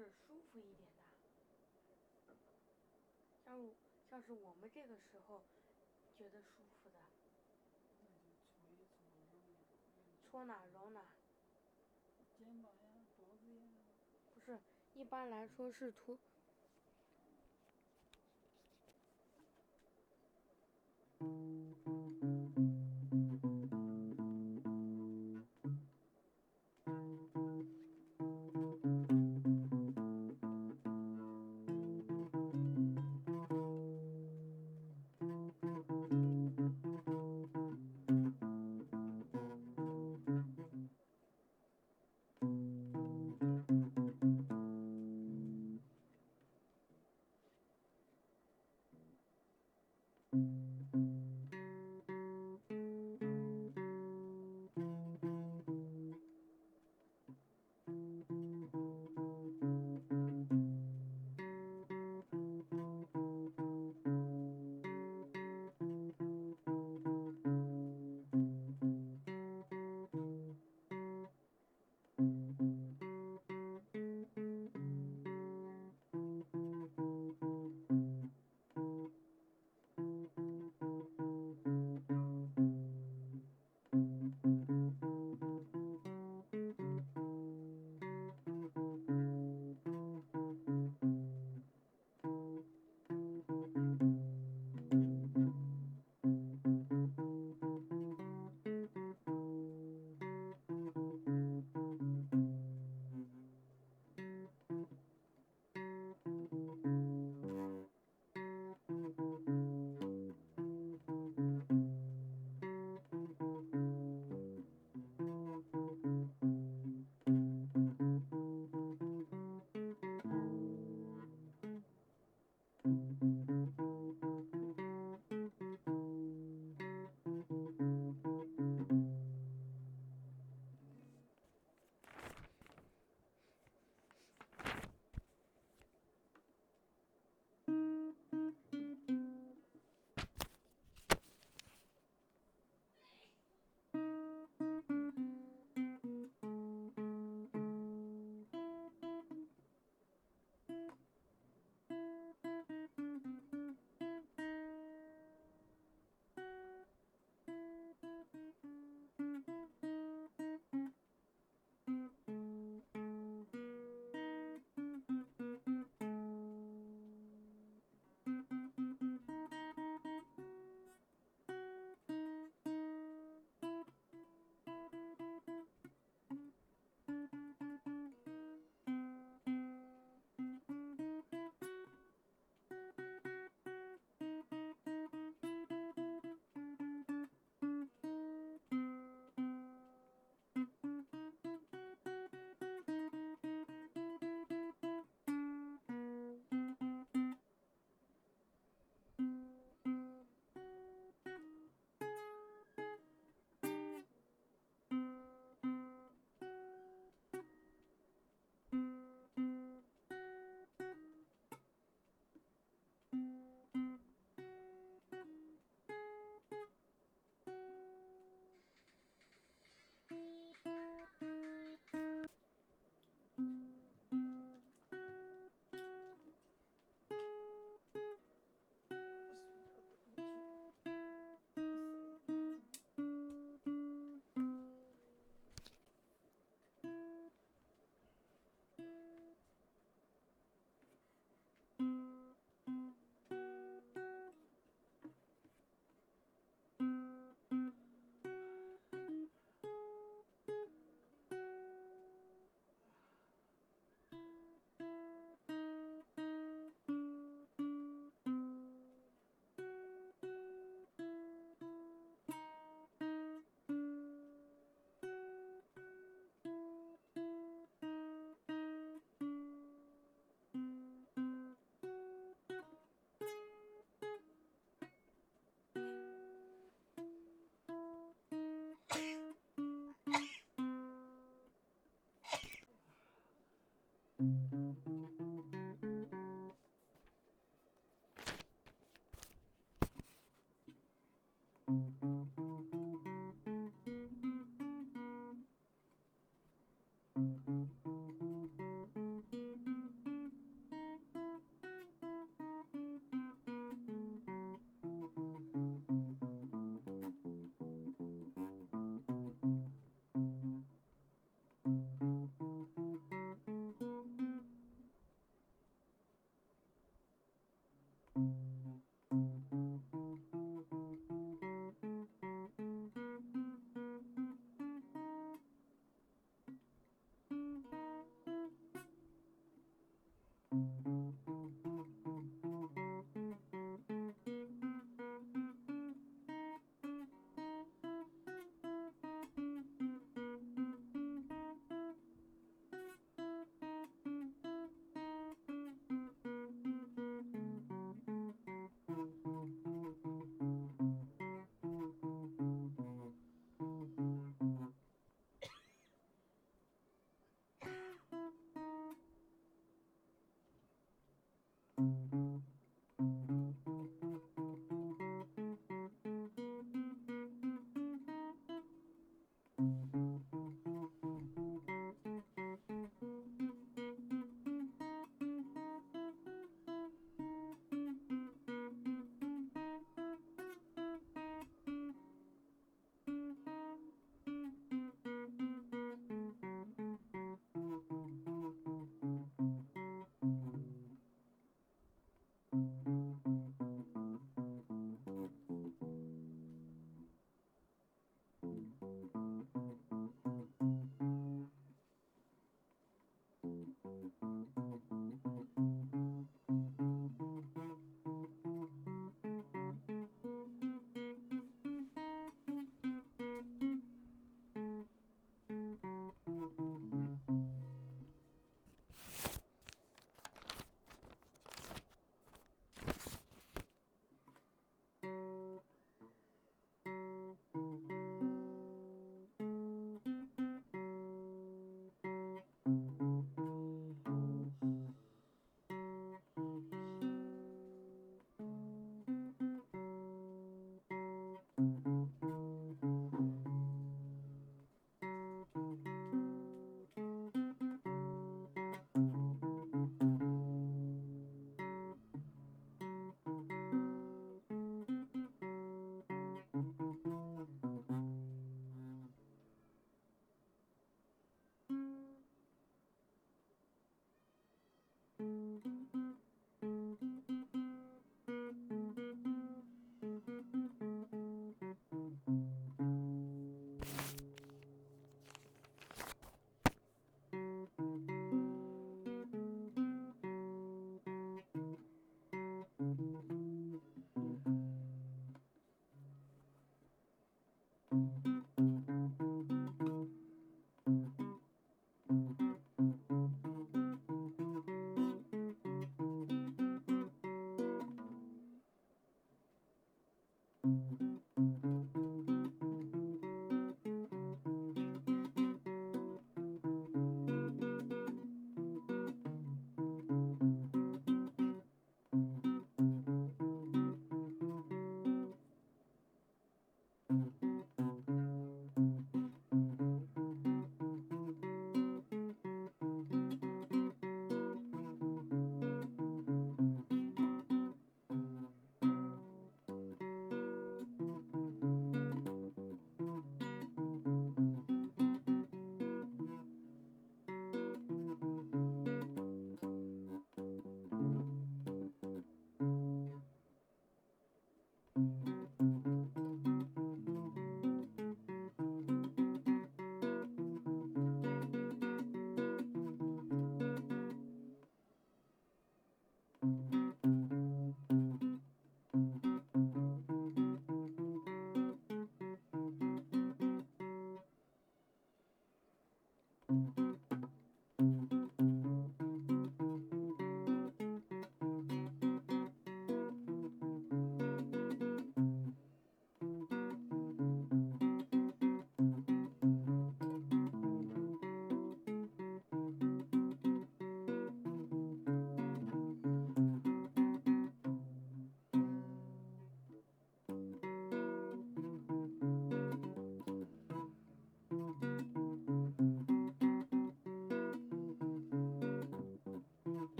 是舒服一点的，像，像是我们这个时候觉得舒服的，搓哪揉哪，不是，一般来说是搓。Thank you.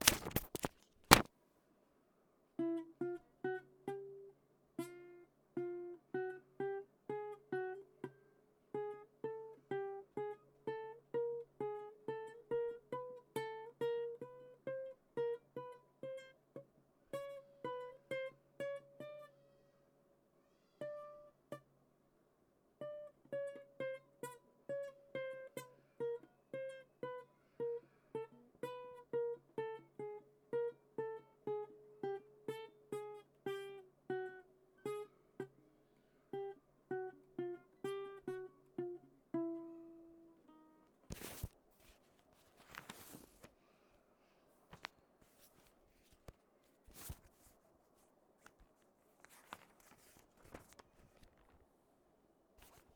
Thank you.